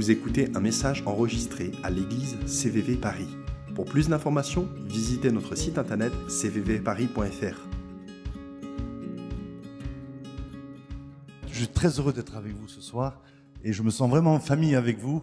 Vous écoutez un message enregistré à l'église CVV Paris. Pour plus d'informations, visitez notre site internet cvvparis.fr. Je suis très heureux d'être avec vous ce soir et je me sens vraiment en famille avec vous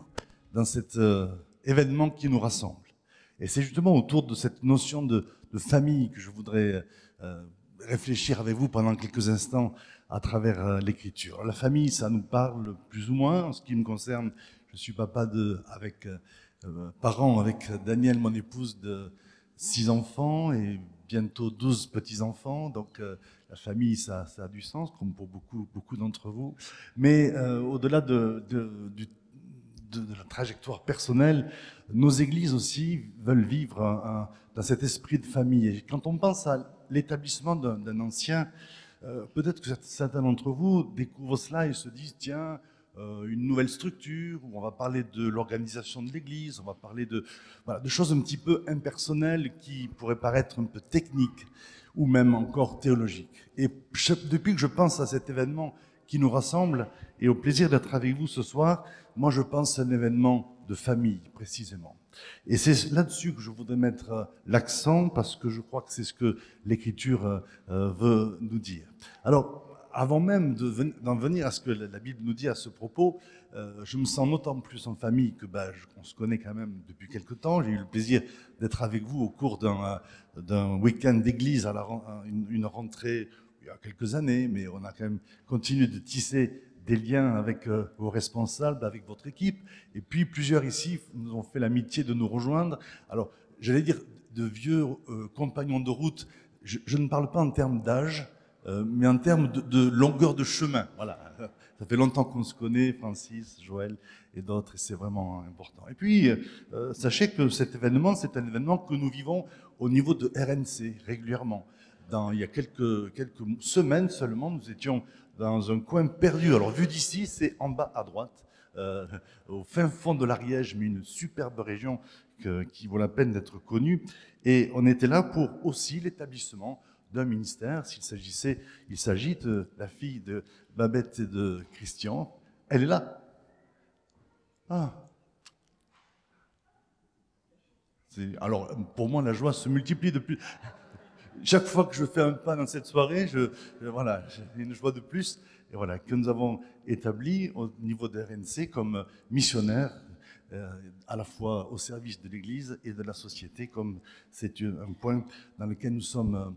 dans cet euh, événement qui nous rassemble. Et c'est justement autour de cette notion de, famille que je voudrais euh, réfléchir avec vous pendant quelques instants à travers euh, l'écriture. La famille, ça nous parle plus ou moins. En ce qui me concerne, je suis papa de, avec euh, euh, parent avec Daniel, mon épouse, de six enfants et bientôt douze petits-enfants. Donc euh, la famille, ça, ça, a du sens, comme pour beaucoup, beaucoup d'entre vous. Mais euh, au-delà de, de, de, la trajectoire personnelle, nos églises aussi veulent vivre un, dans cet esprit de famille. Et quand on pense à l'établissement d'un ancien, euh, peut-être que certains d'entre vous découvrent cela et se disent, tiens, une nouvelle structure, où on va parler de l'organisation de l'Église, on va parler de, voilà, de choses un petit peu impersonnelles qui pourraient paraître un peu techniques ou même encore théologiques. Et depuis que je pense à cet événement qui nous rassemble et au plaisir d'être avec vous ce soir, moi je pense à un événement de famille précisément. Et c'est là-dessus que je voudrais mettre euh, l'accent parce que je crois que c'est ce que l'Écriture euh, veut nous dire. Alors, avant même d'en venir à ce que la Bible nous dit à ce propos, euh, je me sens d'autant plus en famille que bah, on se connaît quand même depuis quelque temps. J'ai eu le plaisir d'être avec vous au cours d'un week-end d'église une, rentrée il y a quelques années, mais on a quand même continué de tisser des liens avec euh, vos responsables, avec votre équipe. Et puis plusieurs ici nous ont fait l'amitié de nous rejoindre. Alors, j'allais dire de vieux euh, compagnons de route. Je, ne parle pas en termes d'âge, euh, mais en termes de, longueur de chemin. Voilà. Ça fait longtemps qu'on se connaît, Francis, Joël et d'autres, et c'est vraiment important. Et puis, euh, sachez que cet événement, c'est un événement que nous vivons au niveau de RNC régulièrement. Dans, il y a quelques, quelques semaines seulement, nous étions dans un coin perdu. Alors, vu d'ici, c'est en bas à droite, euh, au fin fond de l'Ariège, mais une superbe région qui vaut la peine d'être connue. Et on était là pour aussi l'établissement d'un ministère. S'il s'agissait, il s'agit de la fille de Babette et de Christian. Elle est là. Ah. Alors, pour moi, la joie se multiplie depuis chaque fois que je fais un pas dans cette soirée, je, je voilà, j'ai une joie de plus. Et voilà, que nous avons établi au niveau de RNC comme missionnaire, euh, à la fois au service de l'Église et de la société, comme c'est un point dans lequel nous sommes, euh,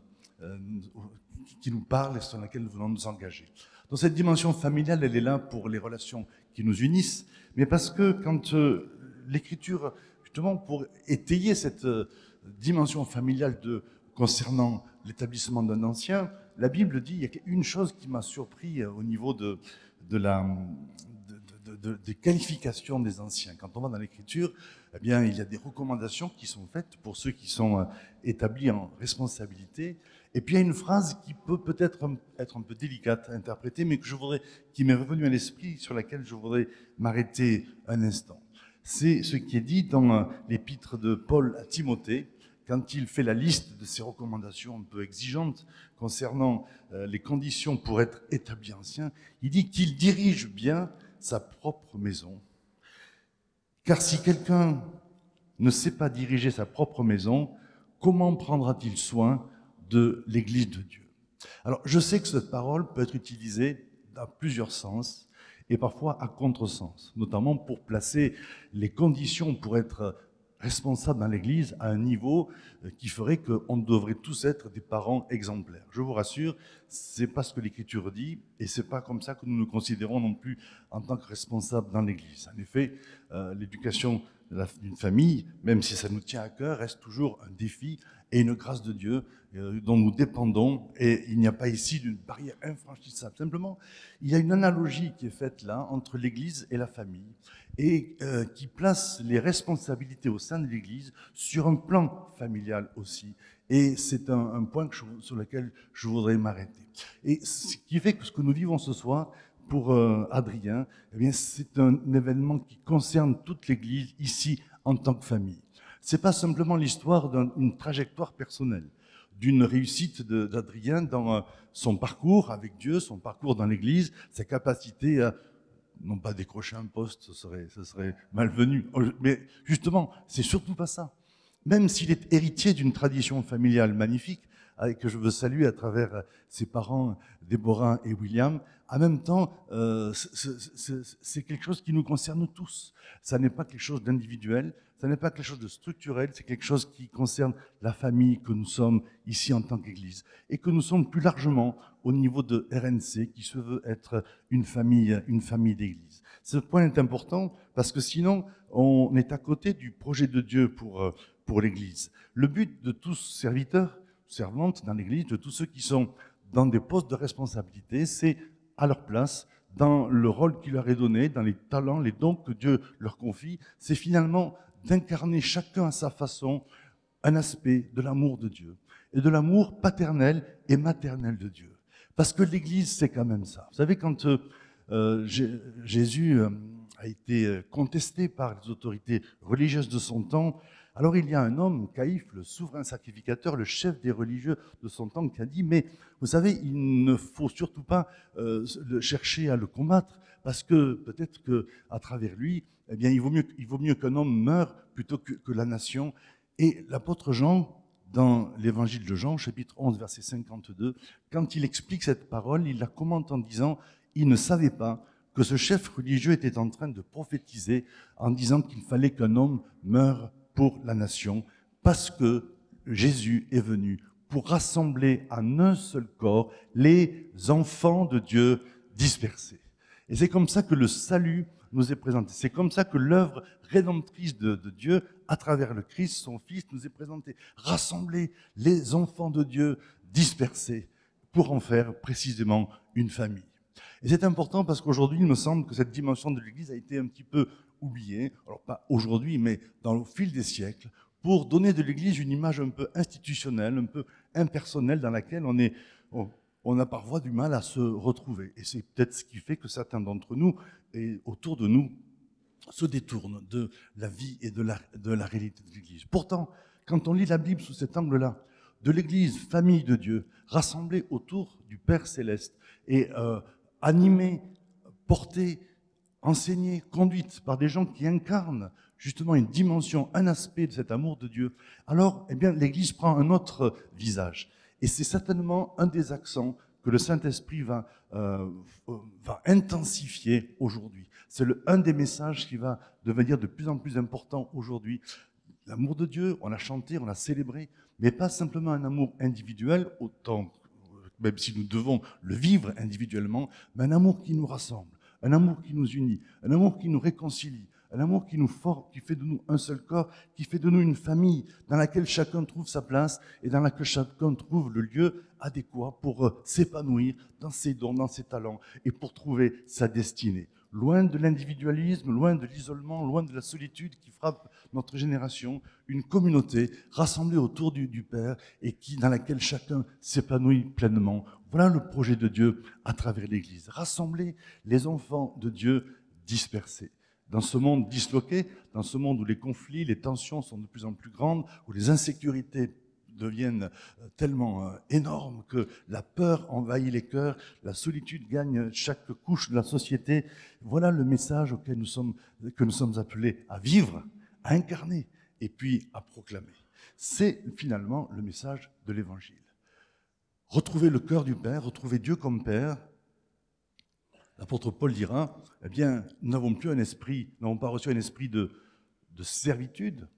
qui nous parle et sur lequel nous voulons nous engager. Donc cette dimension familiale, elle est là pour les relations qui nous unissent, mais parce que quand euh, l'Écriture, justement, pour étayer cette euh, dimension familiale de concernant l'établissement d'un ancien, la Bible dit, il y a une chose qui m'a surpris au niveau de, de la, de, de, des qualifications des anciens. Quand on va dans l'écriture, eh bien, il y a des recommandations qui sont faites pour ceux qui sont établis en responsabilité. Et puis il y a une phrase qui peut peut-être être un peu délicate à interpréter, mais que je voudrais, qui m'est revenue à l'esprit, sur laquelle je voudrais m'arrêter un instant. C'est ce qui est dit dans l'épître de Paul à Timothée, quand il fait la liste de ses recommandations un peu exigeantes concernant euh, les conditions pour être établi ancien, il dit qu'il dirige bien sa propre maison. Car si quelqu'un ne sait pas diriger sa propre maison, comment prendra-t-il soin de l'Église de Dieu Alors, je sais que cette parole peut être utilisée dans plusieurs sens et parfois à contresens, notamment pour placer les conditions pour être responsables dans l'Église à un niveau euh, qui ferait qu'on devrait tous être des parents exemplaires. Je vous rassure, c'est pas ce que l'Écriture dit, et c'est pas comme ça que nous nous considérons non plus en tant que responsables dans l'Église. En effet, euh, l'éducation d'une famille, même si ça nous tient à cœur, reste toujours un défi et une grâce de Dieu euh, dont nous dépendons. Et il n'y a pas ici d'une barrière infranchissable. Simplement, il y a une analogie qui est faite là entre l'Église et la famille et euh, qui place les responsabilités au sein de l'Église sur un plan familial aussi. Et c'est un, point sur lequel je voudrais m'arrêter. Et ce qui fait que ce que nous vivons ce soir, pour euh, Adrien, eh bien, c'est un événement qui concerne toute l'Église ici en tant que famille. C'est pas simplement l'histoire d'une trajectoire personnelle, d'une réussite d'Adrien dans euh, son parcours avec Dieu, son parcours dans l'Église, sa capacité à non pas décrocher un poste, ce serait, ce serait malvenu. Mais justement, c'est surtout pas ça. Même s'il est héritier d'une tradition familiale magnifique, que je veux saluer à travers ses parents, Déborah et William, en même temps, euh, c'est quelque chose qui nous concerne tous. Ça n'est pas quelque chose d'individuel, ça n'est pas quelque chose de structurel, c'est quelque chose qui concerne la famille que nous sommes ici en tant qu'Église et que nous sommes plus largement au niveau de RNC qui se veut être une famille, une famille d'Église. Ce point est important parce que sinon on est à côté du projet de Dieu pour euh, pour l'Église. Le but de tous serviteurs, servantes dans l'Église, de tous ceux qui sont dans des postes de responsabilité, c'est à leur place, dans le rôle qui leur est donné, dans les talents, les dons que Dieu leur confie, c'est finalement d'incarner chacun à sa façon un aspect de l'amour de Dieu et de l'amour paternel et maternel de Dieu. Parce que l'Église, c'est quand même ça. Vous savez, quand euh, euh, Jésus euh, a été contesté par les autorités religieuses de son temps, alors il y a un homme, Caïphe, le souverain sacrificateur, le chef des religieux de son temps, qui a dit, mais vous savez, il ne faut surtout pas euh, chercher à le combattre, parce que peut-être qu'à travers lui, eh bien, il vaut mieux, il vaut mieux qu'un homme meure plutôt que, que la nation. Et l'apôtre Jean, dans l'évangile de Jean, chapitre 11, verset 52, quand il explique cette parole, il la commente en disant, il ne savait pas que ce chef religieux était en train de prophétiser en disant qu'il fallait qu'un homme meure pour la nation, parce que Jésus est venu pour rassembler en un seul corps les enfants de Dieu dispersés. Et c'est comme ça que le salut nous est présenté. C'est comme ça que l'œuvre rédemptrice de, de, Dieu, à travers le Christ, son Fils, nous est présentée. Rassembler les enfants de Dieu dispersés pour en faire précisément une famille. Et c'est important parce qu'aujourd'hui, il me semble que cette dimension de l'Église a été un petit peu oublié, alors pas aujourd'hui, mais dans le fil des siècles, pour donner de l'Église une image un peu institutionnelle, un peu impersonnelle, dans laquelle on, est, on, a parfois du mal à se retrouver. Et c'est peut-être ce qui fait que certains d'entre nous, et autour de nous, se détournent de la vie et de la, réalité de l'Église. Pourtant, quand on lit la Bible sous cet angle-là, de l'Église, famille de Dieu, rassemblée autour du Père céleste et euh, animée, portée enseignée, conduite par des gens qui incarnent justement une dimension, un aspect de cet amour de Dieu, alors eh bien l'Église prend un autre visage. Et c'est certainement un des accents que le Saint-Esprit va, euh, intensifier aujourd'hui. C'est un des messages qui va devenir de plus en plus important aujourd'hui. L'amour de Dieu, on a chanté, on a célébré, mais pas simplement un amour individuel, autant, même si nous devons le vivre individuellement, mais un amour qui nous rassemble un amour qui nous unit, un amour qui nous réconcilie, un amour qui nous forme, qui fait de nous un seul corps, qui fait de nous une famille dans laquelle chacun trouve sa place et dans laquelle chacun trouve le lieu adéquat pour euh, s'épanouir dans ses dons, dans ses talents et pour trouver sa destinée. Loin de l'individualisme, loin de l'isolement, loin de la solitude qui frappe notre génération, une communauté rassemblée autour du, Père et qui, dans laquelle chacun s'épanouit pleinement voilà le projet de Dieu à travers l'Église. Rassembler les enfants de Dieu dispersés. Dans ce monde disloqué, dans ce monde où les conflits, les tensions sont de plus en plus grandes, où les insécurités deviennent euh, tellement euh, énormes que la peur envahit les cœurs, la solitude gagne chaque couche de la société. Voilà le message auquel nous sommes, que nous sommes appelés à vivre, à incarner et puis à proclamer. C'est finalement le message de l'Évangile retrouver le cœur du Père, retrouver Dieu comme Père, l'apôtre Paul dira, eh bien, nous n'avons plus un esprit, nous n'avons pas reçu un esprit de, de servitude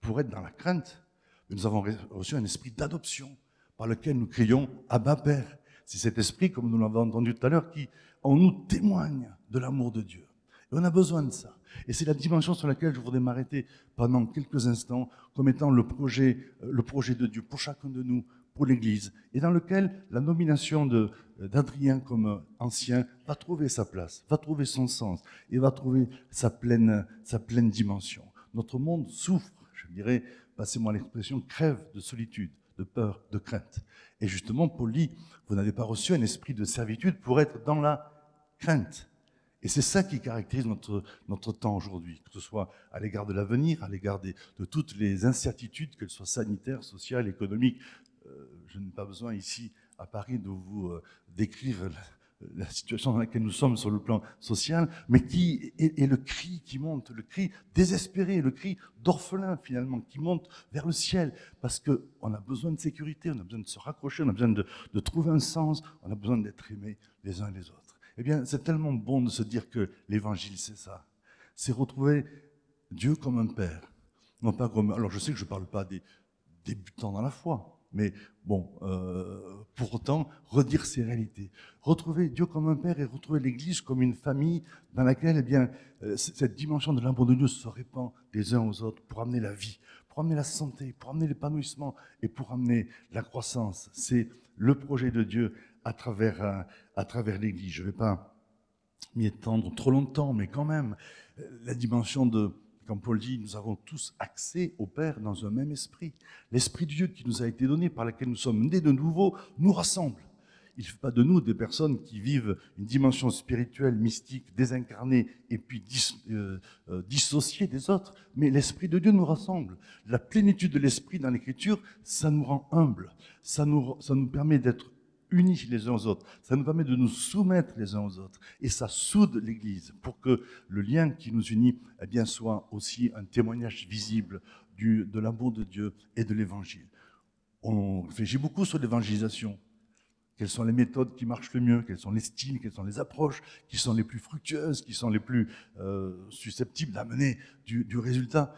pour être dans la crainte, nous avons reçu un esprit d'adoption par lequel nous crions Abba Père. C'est cet esprit, comme nous l'avons entendu tout à l'heure, qui en nous témoigne de l'amour de Dieu. Et on a besoin de ça. Et c'est la dimension sur laquelle je voudrais m'arrêter pendant quelques instants comme étant le projet, le projet de Dieu pour chacun de nous, pour l'Église, et dans lequel la nomination d'Adrien comme ancien va trouver sa place, va trouver son sens, et va trouver sa pleine, sa pleine dimension. Notre monde souffre, je dirais, passez-moi l'expression, crève de solitude, de peur, de crainte. Et justement, Paul vous n'avez pas reçu un esprit de servitude pour être dans la crainte. Et c'est ça qui caractérise notre, notre temps aujourd'hui, que ce soit à l'égard de l'avenir, à l'égard de toutes les incertitudes, qu'elles soient sanitaires, sociales, économiques, euh, je n'ai pas besoin ici à Paris de vous euh, décrire la situation dans laquelle nous sommes sur le plan social, mais qui est, le cri qui monte, le cri désespéré, le cri d'orphelin finalement, qui monte vers le ciel, parce qu'on a besoin de sécurité, on a besoin de se raccrocher, on a besoin de, trouver un sens, on a besoin d'être aimés les uns et les autres. Eh bien, c'est tellement bon de se dire que l'évangile, c'est ça. C'est retrouver Dieu comme un père. Non pas comme. Alors, je sais que je ne parle pas des débutants dans la foi, mais bon, euh, pour autant, redire ces réalités. Retrouver Dieu comme un père et retrouver l'Église comme une famille dans laquelle, eh bien, euh, cette dimension de l'amour de Dieu se répand des uns aux autres pour amener la vie, pour amener la santé, pour amener l'épanouissement et pour amener la croissance. C'est le projet de Dieu à travers, euh, à travers l'Église. Je ne vais pas m'y étendre trop longtemps, mais quand même, la dimension de comme Paul dit, nous avons tous accès au Père dans un même esprit. L'esprit de Dieu qui nous a été donné, par lequel nous sommes nés de nouveau, nous rassemble. Il ne fait pas de nous des personnes qui vivent une dimension spirituelle, mystique, désincarnée et puis euh, euh, dissociée des autres, mais l'Esprit de Dieu nous rassemble. La plénitude de l'Esprit dans l'Écriture, ça nous rend humbles, ça nous, ça nous permet d'être unis les uns aux autres. Ça nous permet de nous soumettre les uns aux autres. Et ça soude l'Église pour que le lien qui nous unit eh bien, soit aussi un témoignage visible du, de l'amour de Dieu et de l'Évangile. On réfléchit beaucoup sur l'évangélisation. Quelles sont les méthodes qui marchent le mieux? Quels sont les styles? Quelles sont les approches qui sont les plus fructueuses Qui sont les plus euh, susceptibles d'amener du, du résultat?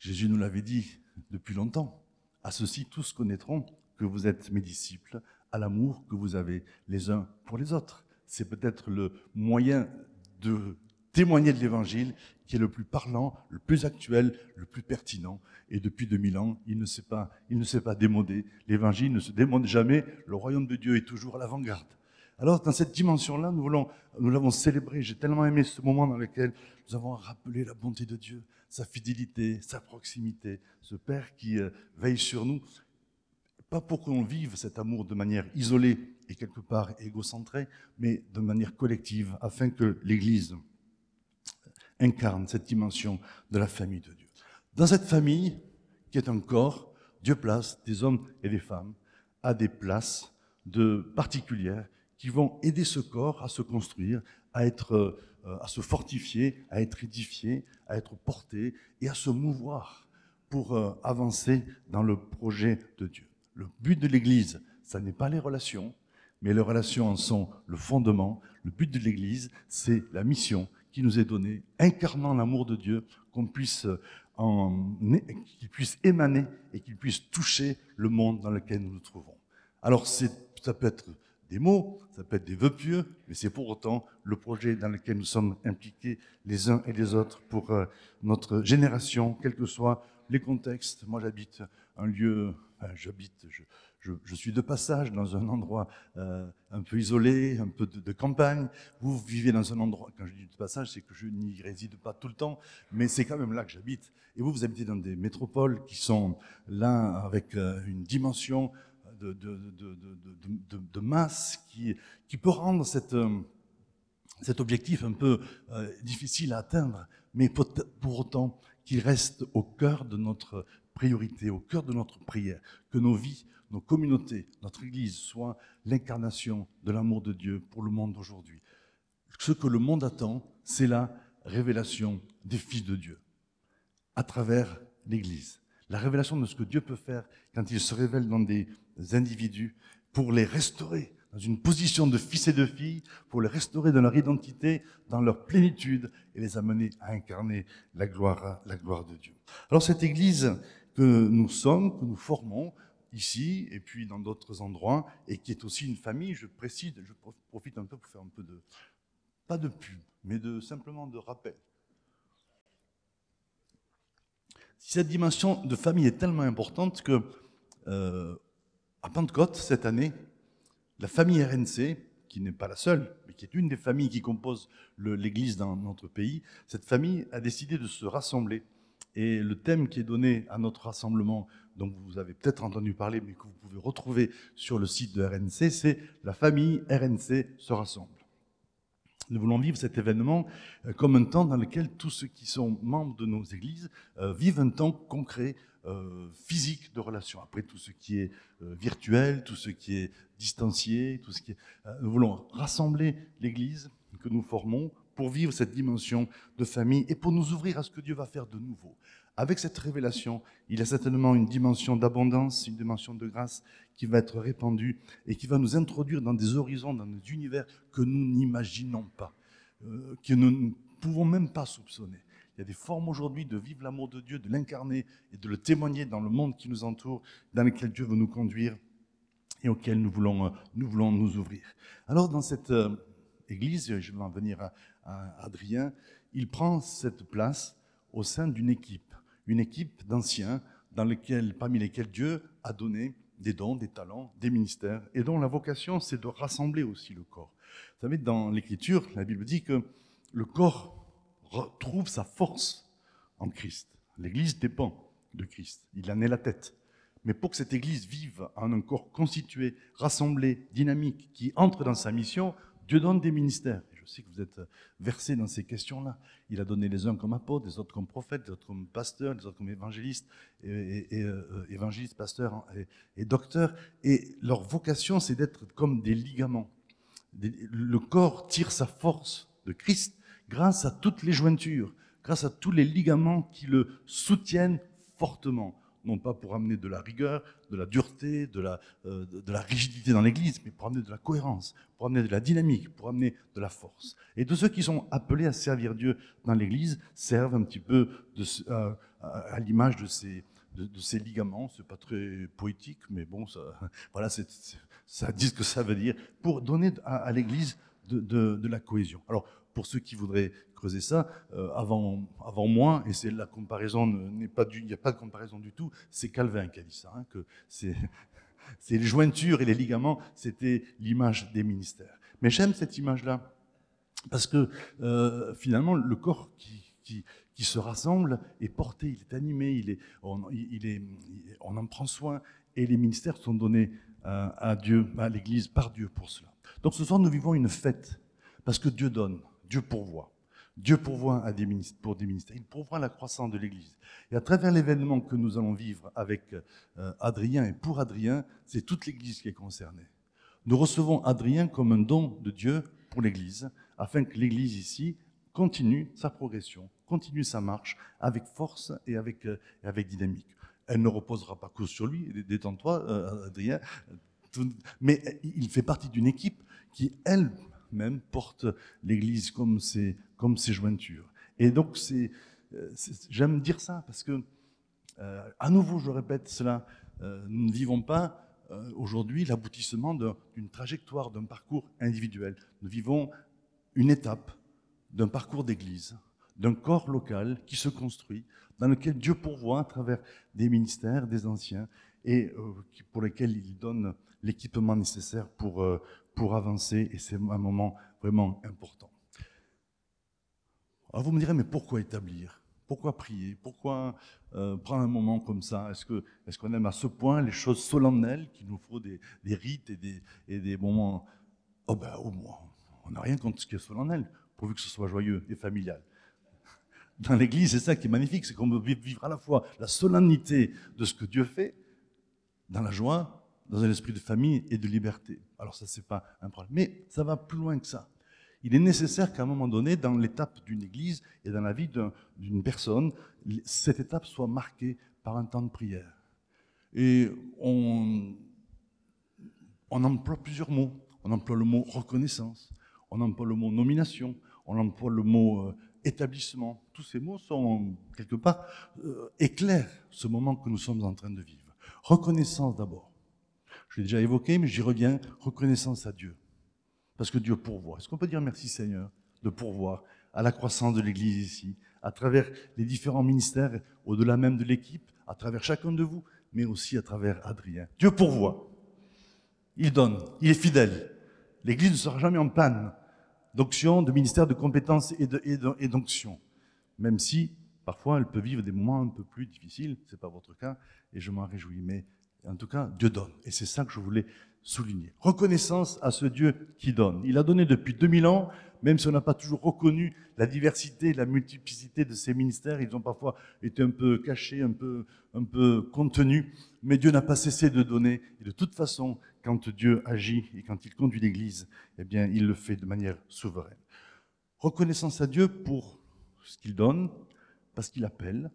Jésus nous l'avait dit depuis longtemps. À ceci, tous connaîtront que vous êtes mes disciples à l'amour que vous avez les uns pour les autres. C'est peut-être le moyen de témoigner de l'Évangile qui est le plus parlant, le plus actuel, le plus pertinent. Et depuis 2000 ans, il ne s'est pas, il ne s'est pas démodé. L'Évangile ne se démode jamais. Le royaume de Dieu est toujours à l'avant-garde. Alors, dans cette dimension-là, nous, voulons, nous l'avons célébré. J'ai tellement aimé ce moment dans lequel nous avons rappelé la bonté de Dieu, sa fidélité, sa proximité, ce Père qui euh, veille sur nous. Pas pour qu'on vive cet amour de manière isolée et quelque part égocentrée, mais de manière collective, afin que l'Église incarne cette dimension de la famille de Dieu. Dans cette famille, qui est un corps, Dieu place des hommes et des femmes à des places particulières qui vont aider ce corps à se construire, à être, euh, à se fortifier, à être édifié, à être porté et à se mouvoir pour euh, avancer dans le projet de Dieu. Le but de l'Église, ce n'est pas les relations, mais les relations en sont le fondement. Le but de l'Église, c'est la mission qui nous est donnée, incarnant l'amour de Dieu, qu'on puisse en, qu'il puisse émaner et qu'il puisse toucher le monde dans lequel nous nous trouvons. Alors, ça peut être des mots, ça peut être des vœux pieux, mais c'est pour autant le projet dans lequel nous sommes impliqués les uns et les autres pour euh, notre génération, quels que soient les contextes. Moi, j'habite un lieu j'habite, je, suis de passage dans un endroit euh, un peu isolé, un peu de, campagne. Vous vivez dans un endroit, quand je dis de passage, c'est que je n'y réside pas tout le temps, mais c'est quand même là que j'habite. Et vous, vous habitez dans des métropoles qui sont là avec euh, une dimension de, masse qui, qui peut rendre cette, euh, cet objectif un peu difficile à atteindre, mais pour autant qu'il reste au cœur de notre priorité, au cœur de notre prière, que nos vies, nos communautés, notre Église soient l'incarnation de l'amour de Dieu pour le monde d'aujourd'hui. Ce que le monde attend, c'est la révélation des fils de Dieu à travers l'Église. La révélation de ce que Dieu peut faire quand il se révèle dans des individus pour les restaurer dans une position de fils et de filles, pour les restaurer dans leur identité, dans leur plénitude et les amener à incarner la gloire, la gloire de Dieu. Alors cette Église, que nous sommes, que nous formons ici et puis dans d'autres endroits, et qui est aussi une famille, je précise, je profite un peu pour faire un peu de, pas de pub, mais de simplement de rappel. Cette dimension de famille est tellement importante que euh, à Pentecôte cette année, la famille RNC, qui n'est pas la seule, mais qui est une des familles qui composent l'Église dans notre pays, cette famille a décidé de se rassembler et le thème qui est donné à notre rassemblement, dont vous avez peut-être entendu parler, mais que vous pouvez retrouver sur le site de RNC, c'est La famille RNC se rassemble. Nous voulons vivre cet événement euh, comme un temps dans lequel tous ceux qui sont membres de nos églises euh, vivent un temps concret physique de relation. Après tout ce qui est euh, virtuel, tout ce qui est distancié, tout ce qui est... Euh, nous voulons rassembler l'Église que nous formons pour vivre cette dimension de famille et pour nous ouvrir à ce que Dieu va faire de nouveau. Avec cette révélation, il y a certainement une dimension d'abondance, une dimension de grâce qui va être répandue et qui va nous introduire dans des horizons, dans des univers que nous n'imaginons pas, que nous ne pouvons même pas soupçonner. Il y a des formes aujourd'hui de vivre l'amour de Dieu, de l'incarner et de le témoigner dans le monde qui nous entoure, dans lequel Dieu veut nous conduire et auquel nous voulons euh, nous, ouvrir. Alors dans cette euh, église, je vais en venir à, Adrien, il prend cette place au sein d'une équipe, une équipe d'anciens dans lequel, parmi lesquels Dieu a donné des dons, des talents, des ministères, et dont la vocation, c'est de rassembler aussi le corps. Vous savez, dans l'Écriture, la Bible dit que le corps retrouve sa force en Christ. L'Église dépend de Christ. Il en est la tête. Mais pour que cette Église vive en un corps constitué, rassemblé, dynamique, qui entre dans sa mission, Dieu donne des ministères. je sais que vous êtes versés dans ces questions-là. Il a donné les uns comme apôtres, les autres comme prophètes, les autres comme pasteurs, les autres comme évangélistes, et, euh, évangélistes, pasteurs et, et docteurs. Et leur vocation, c'est d'être comme des ligaments. Le corps tire sa force de Christ grâce à toutes les jointures, grâce à tous les ligaments qui le soutiennent fortement. Non pas pour amener de la rigueur, de la dureté, de la, euh, de rigidité dans l'Église, mais pour amener de la cohérence, pour amener de la dynamique, pour amener de la force. Et tous ceux qui sont appelés à servir Dieu dans l'Église servent un petit peu de, à l'image de ces, de, ces ligaments. C'est pas très poétique, mais bon, ça, voilà, ça dit ce que ça veut dire, pour donner à, l'Église de, de, la cohésion. Alors, pour ceux qui voudraient creuser ça, euh, avant, moi, et c'est la comparaison n'est pas du, il n'y a pas de comparaison du tout, c'est Calvin qui a dit ça, hein, que c'est, les jointures et les ligaments, c'était l'image des ministères. Mais j'aime cette image-là parce que euh, finalement le corps qui, se rassemble est porté, il est animé, il est, on, en prend soin et les ministères sont donnés à Dieu, à l'Église par Dieu pour cela. Donc ce soir nous vivons une fête parce que Dieu donne. Dieu pourvoit. Dieu pourvoit pour des ministères. Il pourvoit la croissance de l'Église. Et à travers l'événement que nous allons vivre avec euh, Adrien et pour Adrien, c'est toute l'Église qui est concernée. Nous recevons Adrien comme un don de Dieu pour l'Église, afin que l'Église ici continue sa progression, continue sa marche avec force et avec, euh, avec dynamique. Elle ne reposera pas que sur lui, détends-toi, euh, Adrien, mais il fait partie d'une équipe qui, elle, même porte l'Église comme ses, comme ses jointures. Et donc, c'est, euh, j'aime dire ça parce que, euh, à nouveau, je répète cela, euh, nous ne vivons pas aujourd'hui l'aboutissement d'une trajectoire, d'un parcours individuel. Nous vivons une étape d'un parcours d'Église, d'un corps local qui se construit, dans lequel Dieu pourvoit à travers des ministères, des anciens, et pour lesquels il donne l'équipement nécessaire pour, pour avancer et c'est un moment vraiment important. Alors vous me direz, mais pourquoi établir? Pourquoi prier? Pourquoi euh, prendre un moment comme ça? Est-ce qu'on est aime à ce point les choses solennelles qu'il nous faut des, des rites et des, et des, moments? Oh ben au moins, on n'a rien contre ce qui est solennel, pourvu que ce soit joyeux et familial. Dans l'Église, c'est ça qui est magnifique, c'est qu'on peut vivre à la fois la solennité de ce que Dieu fait, dans la joie, dans un esprit de famille et de liberté. Alors ça, c'est pas un problème. Mais ça va plus loin que ça. Il est nécessaire qu'à un moment donné, dans l'étape d'une église et dans la vie d'une personne, cette étape soit marquée par un temps de prière. Et on, emploie plusieurs mots. On emploie le mot reconnaissance, on emploie le mot nomination, on emploie le mot euh, établissement. Tous ces mots sont quelque part euh, éclairent ce moment que nous sommes en train de vivre. Reconnaissance d'abord. Je l'ai déjà évoqué, mais j'y reviens. Reconnaissance à Dieu. Parce que Dieu pourvoit. Est-ce qu'on peut dire merci Seigneur de pourvoir à la croissance de l'Église ici, à travers les différents ministères, au-delà même de l'équipe, à travers chacun de vous, mais aussi à travers Adrien. Dieu pourvoit. Il donne. Il est fidèle. L'Église ne sera jamais en panne d'onction, de ministère, de compétences et d'onction. Même si, parfois, elle peut vivre des moments un peu plus difficiles. Ce n'est pas votre cas, et je m'en réjouis. Mais En tout cas, Dieu donne. Et c'est ça que je voulais souligner. Reconnaissance à ce Dieu qui donne. Il a donné depuis 2000 ans, même si on n'a pas toujours reconnu la diversité, la multiplicité de ses ministères. Ils ont parfois été un peu cachés, un peu, contenus. Mais Dieu n'a pas cessé de donner. Et de toute façon, quand Dieu agit et quand il conduit l'Église, eh bien, il le fait de manière souveraine. Reconnaissance à Dieu pour ce qu'il donne, parce qu'il appelle,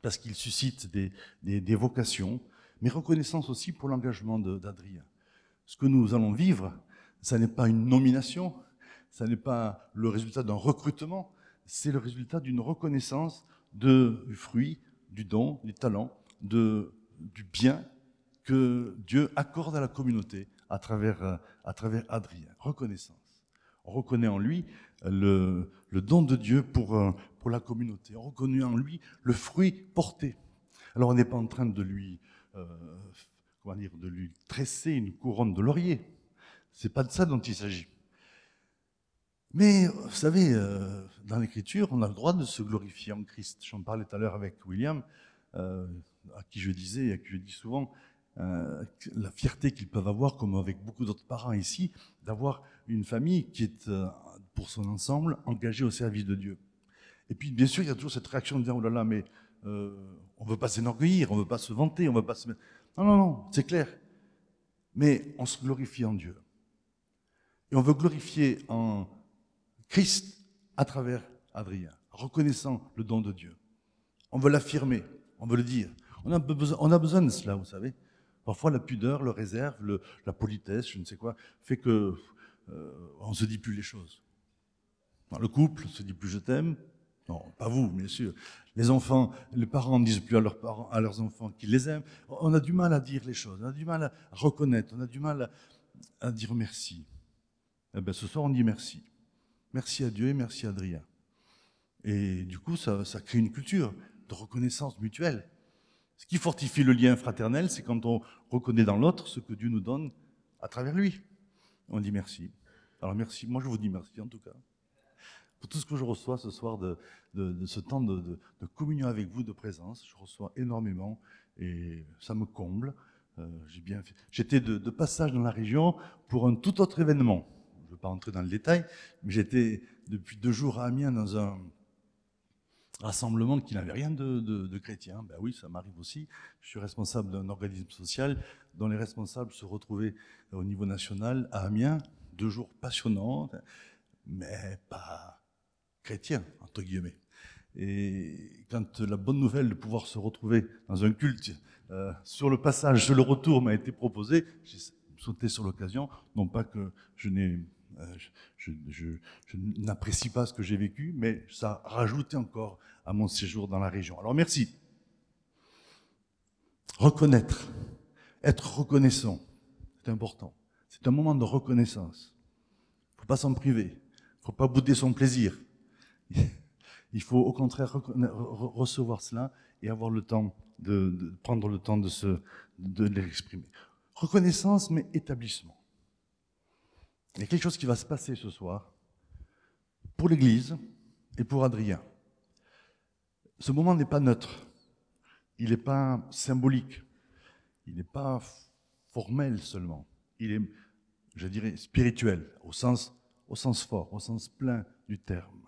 parce qu'il suscite des vocations, mais reconnaissance aussi pour l'engagement d'Adrien. Ce que nous allons vivre, ça n'est pas une nomination, ça n'est pas le résultat d'un recrutement, c'est le résultat d'une reconnaissance de, du fruit, du don, du talent, du bien que Dieu accorde à la communauté à travers, à travers Adrien. Reconnaissance. On reconnaît en lui le, don de Dieu pour, pour la communauté. On reconnaît en lui le fruit porté. Alors on n'est pas en train de lui comment dire, de lui tresser une couronne de laurier. C'est pas de ça dont il s'agit. Mais vous savez, euh, dans l'Écriture, on a le droit de se glorifier en Christ. J'en parlais tout à l'heure avec William, euh, à qui je disais et à qui je dis souvent euh, la fierté qu'ils peuvent avoir, comme avec beaucoup d'autres parents ici, d'avoir une famille qui est, euh, pour son ensemble, engagée au service de Dieu. Et puis, bien sûr, il y a toujours cette réaction de dire oh là là, mais euh, on ne veut pas s'énorgueillir, on ne veut pas se vanter, on ne veut pas se mettre. Non, non, non, c'est clair. Mais on se glorifie en Dieu. Et on veut glorifier en Christ à travers Adrien, reconnaissant le don de Dieu. On veut l'affirmer, on veut le dire. On a, besoin, de cela, vous savez. Parfois, la pudeur, le réserve, la politesse, je ne sais quoi, fait que euh, on se dit plus les choses. Dans le couple, on se dit plus je t'aime. Non, pas vous, bien sûr. Les enfants, les parents ne disent plus à leurs enfants qu'ils les aiment. On a du mal à dire les choses, on a du mal à reconnaître, on a du mal à, à dire merci. Eh bien, ce soir, on dit merci. Merci à Dieu et merci à Adrien. Et du coup, ça, ça crée une culture de reconnaissance mutuelle. Ce qui fortifie le lien fraternel, c'est quand on reconnaît dans l'autre ce que Dieu nous donne à travers lui. On dit merci. Alors merci, moi je vous dis merci en tout cas. Pour tout ce que je reçois ce soir de, ce temps de, communion avec vous, de présence, je reçois énormément et ça me comble. Euh. J'étais de, passage dans la région pour un tout autre événement. Je ne veux pas entrer dans le détail, mais j'étais depuis deux jours à Amiens dans un, rassemblement qui n'avait rien de, chrétien. Ben oui, ça m'arrive aussi. Je suis responsable d'un organisme social dont les responsables se retrouvaient au niveau national à Amiens, deux jours passionnants, mais pas entre guillemets. Et quand la bonne nouvelle de pouvoir se retrouver dans un culte euh, sur le passage, sur le retour m'a été proposé, j'ai sauté sur l'occasion, non pas que je euh, je, n'apprécie pas ce que j'ai vécu, mais ça a rajouté encore à mon séjour dans la région. Alors merci. Reconnaître, être reconnaissant, c'est important. C'est un moment de reconnaissance. Il ne faut pas s'en priver. Il ne faut pas bouder son plaisir. Il faut au contraire recevoir cela et avoir le temps de, prendre le temps de, se, de l'exprimer. Reconnaissance, mais établissement. Il y a quelque chose qui va se passer ce soir pour l'Église et pour Adrien. Ce moment n'est pas neutre, il n'est pas symbolique, il n'est pas formel seulement, il est, je dirais, spirituel, au sens fort, au sens plein du terme.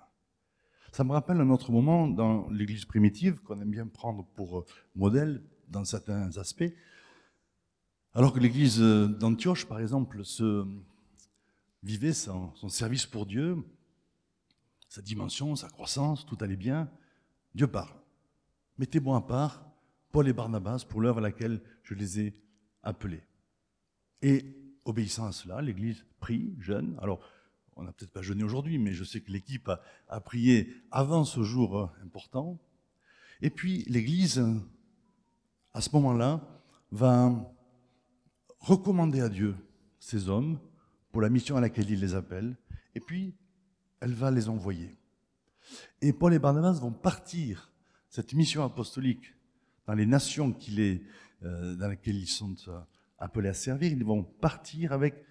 Ça me rappelle un autre moment dans l'Église primitive qu'on aime bien prendre pour modèle dans certains aspects. Alors que l'Église d'Antioche, par exemple, se, vivait son, son, service pour Dieu, sa dimension, sa croissance, tout allait bien, Dieu parle. Mettez-moi à part Paul et Barnabas pour l'œuvre à laquelle je les ai appelés. Et obéissant à cela, l'Église prie, jeûne. Alors, on n'a peut-être pas jeûné aujourd'hui, mais je sais que l'équipe a, prié avant ce jour euh, important. Et puis, l'Église, à ce moment-là, va recommander à Dieu ces hommes pour la mission à laquelle il les appelle, et puis elle va les envoyer. Et Paul et Barnabas vont partir cette mission apostolique dans les nations euh, dans lesquelles ils sont euh, appelés à servir. Ils vont partir avec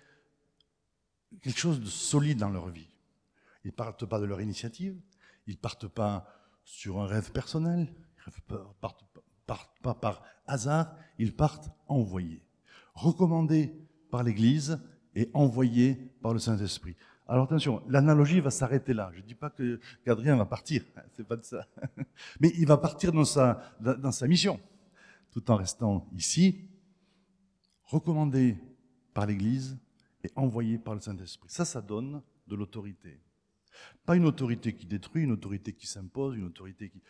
quelque chose de solide dans leur vie. Ils ne partent pas de leur initiative, ils ne partent pas sur un rêve personnel, ils ne partent pas par hasard, ils partent envoyés. Recommandés par l'Église et envoyés par le Saint-Esprit. Alors attention, l'analogie va s'arrêter là. Je ne dis pas qu'Adrien va partir, c'est pas de ça. Mais il va partir dans sa, dans sa mission, tout en restant ici, recommandé par l'Église et envoyé par le Saint-Esprit. Ça, ça donne de l'autorité. Pas une autorité qui détruit, une autorité qui s'impose, une autorité qui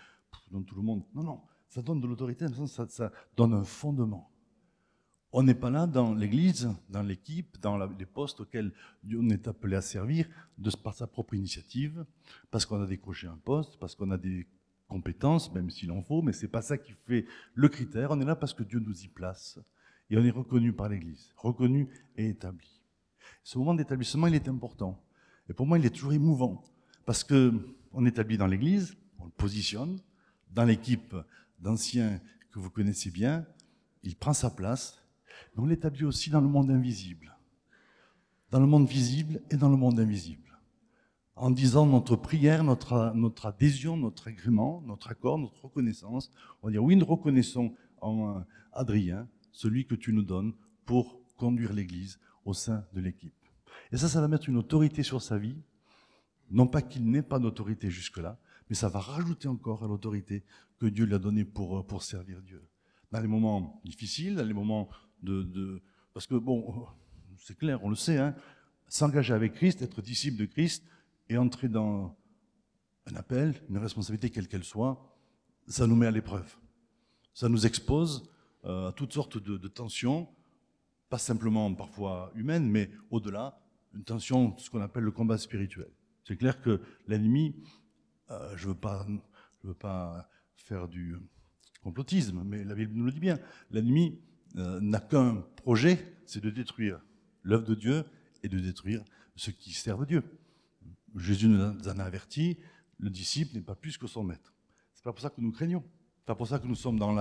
donne tout le monde. Non, non, ça donne de l'autorité, ça, ça donne un fondement. On n'est pas là dans l'Église, dans l'équipe, dans les postes auxquels on est appelé à servir de par sa propre initiative, parce qu'on a décroché un poste, parce qu'on a des compétences, même s'il en faut, mais c'est pas ça qui fait le critère. On est là parce que Dieu nous y place et on est reconnu par l'Église, reconnu et établi. Ce moment d'établissement, il est important. Et pour moi, il est toujours émouvant, parce que on établit dans l'Église, on le positionne, dans l'équipe d'anciens que vous connaissez bien, il prend sa place, mais on l'établit aussi dans le monde invisible. Dans le monde visible et dans le monde invisible. En disant notre prière, notre, adhésion, notre agrément, notre accord, notre reconnaissance. On va dire oui, nous reconnaissons en Adrien celui que tu nous donnes pour conduire l'Église au sein de l'équipe. Et ça, ça va mettre une autorité sur sa vie. Non pas qu'il n'ait pas d'autorité jusque-là, mais ça va rajouter encore à l'autorité que Dieu lui a donnée pour, euh, pour servir Dieu. Dans les moments difficiles, dans les moments de, parce que bon, c'est clair, on le sait, hein, s'engager avec Christ, être disciple de Christ et entrer dans un appel, une responsabilité quelle qu'elle soit, ça nous met à l'épreuve. Ça nous expose euh, à toutes sortes de, tensions, pas simplement parfois humaines, mais au-delà, une tension, ce qu'on appelle le combat spirituel. C'est clair que l'ennemi, euh, je ne veux, pas, veux pas faire du complotisme, mais la Bible nous le dit bien, l'ennemi euh, n'a qu'un projet, c'est de détruire l'œuvre de Dieu et de détruire ceux qui servent Dieu. Jésus nous en a averti, le disciple n'est pas plus que son maître. C'est pas pour ça que nous craignons. Pas pour ça que nous sommes dans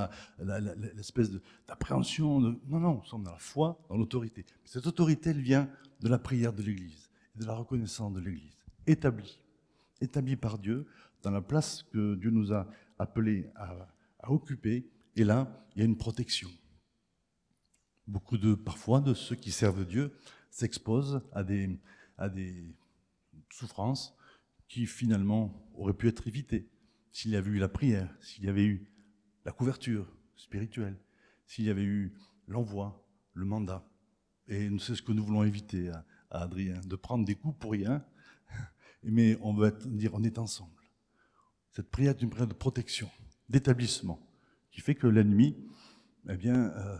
l'espèce d'appréhension. Non, non, nous sommes dans la foi, dans l'autorité. Cette autorité, elle vient de la prière de l'Église de la reconnaissance de l'Église, établie, établie par Dieu dans la place que Dieu nous a appelés à occuper. Et là, il y a une protection. Beaucoup de, parfois, de ceux qui servent Dieu s'exposent à des souffrances qui finalement auraient pu être évitées s'il y avait eu la prière, s'il y avait eu la couverture spirituelle, s'il y avait eu l'envoi, le mandat. Et c'est ce que nous voulons éviter à, Adrien, de prendre des coups pour rien, mais on veut dire on est ensemble. Cette prière est une prière de protection, d'établissement, qui fait que l'ennemi eh bien, euh,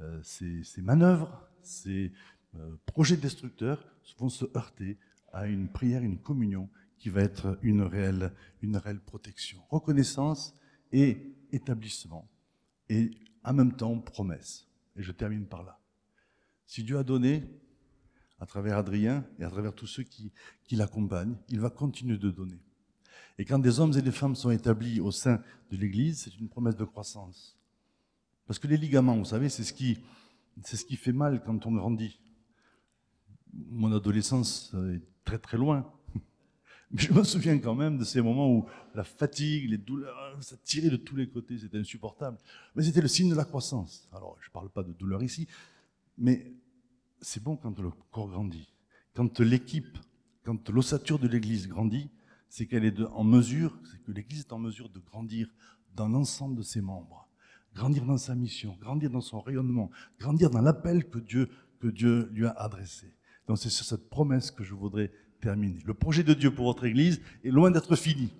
euh, ces, manœuvres, ces euh, projets destructeurs vont se heurter à une prière, une communion qui va être une réelle, une réelle protection. Reconnaissance et établissement. Et en même temps, promesse. Et je termine par là. Si Dieu a donné, à travers Adrien et à travers tous ceux qui, l'accompagnent, il va continuer de donner. Et quand des hommes et des femmes sont établis au sein de l'Église, c'est une promesse de croissance. Parce que les ligaments, vous savez, c'est ce qui, c'est ce qui fait mal quand on grandit. Mon adolescence est très très loin. Je me souviens quand même de ces moments où la fatigue, les douleurs, ça tirait de tous les côtés, c'était insupportable. Mais c'était le signe de la croissance. Alors, je ne parle pas de douleur ici, mais c'est bon quand le corps grandit. Quand l'équipe, quand l'ossature de l'Église grandit, c'est qu'elle est en mesure, c'est que l'Église est en mesure de grandir dans l'ensemble de ses membres grandir dans sa mission, grandir dans son rayonnement, grandir dans l'appel que Dieu, que Dieu lui a adressé. Donc c'est sur cette promesse que je voudrais Le projet de Dieu pour votre Église est loin d'être fini.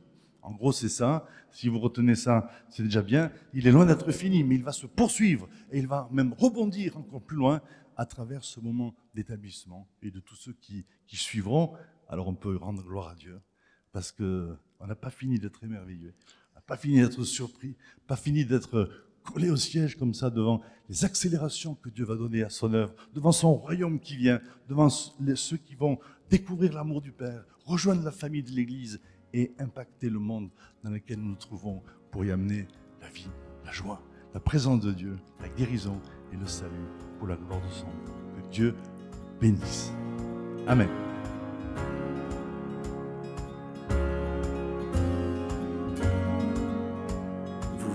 En gros, c'est ça. Si vous retenez ça, c'est déjà bien. Il est loin d'être fini, mais il va se poursuivre et il va même rebondir encore plus loin à travers ce moment d'établissement et de tous ceux qui, suivront. Alors on peut rendre gloire à Dieu parce que on n'a pas fini d'être émerveillé, on n'a pas fini d'être surpris, pas fini d'être collé au siège comme ça devant les accélérations que Dieu va donner à son œuvre, devant son royaume qui vient, devant ceux qui vont découvrir l'amour du Père, rejoindre la famille de l'Église et impacter le monde dans lequel nous nous trouvons pour y amener la vie, la joie, la présence de Dieu, la guérison et le salut pour la gloire de son nom. Que Dieu bénisse. Amen.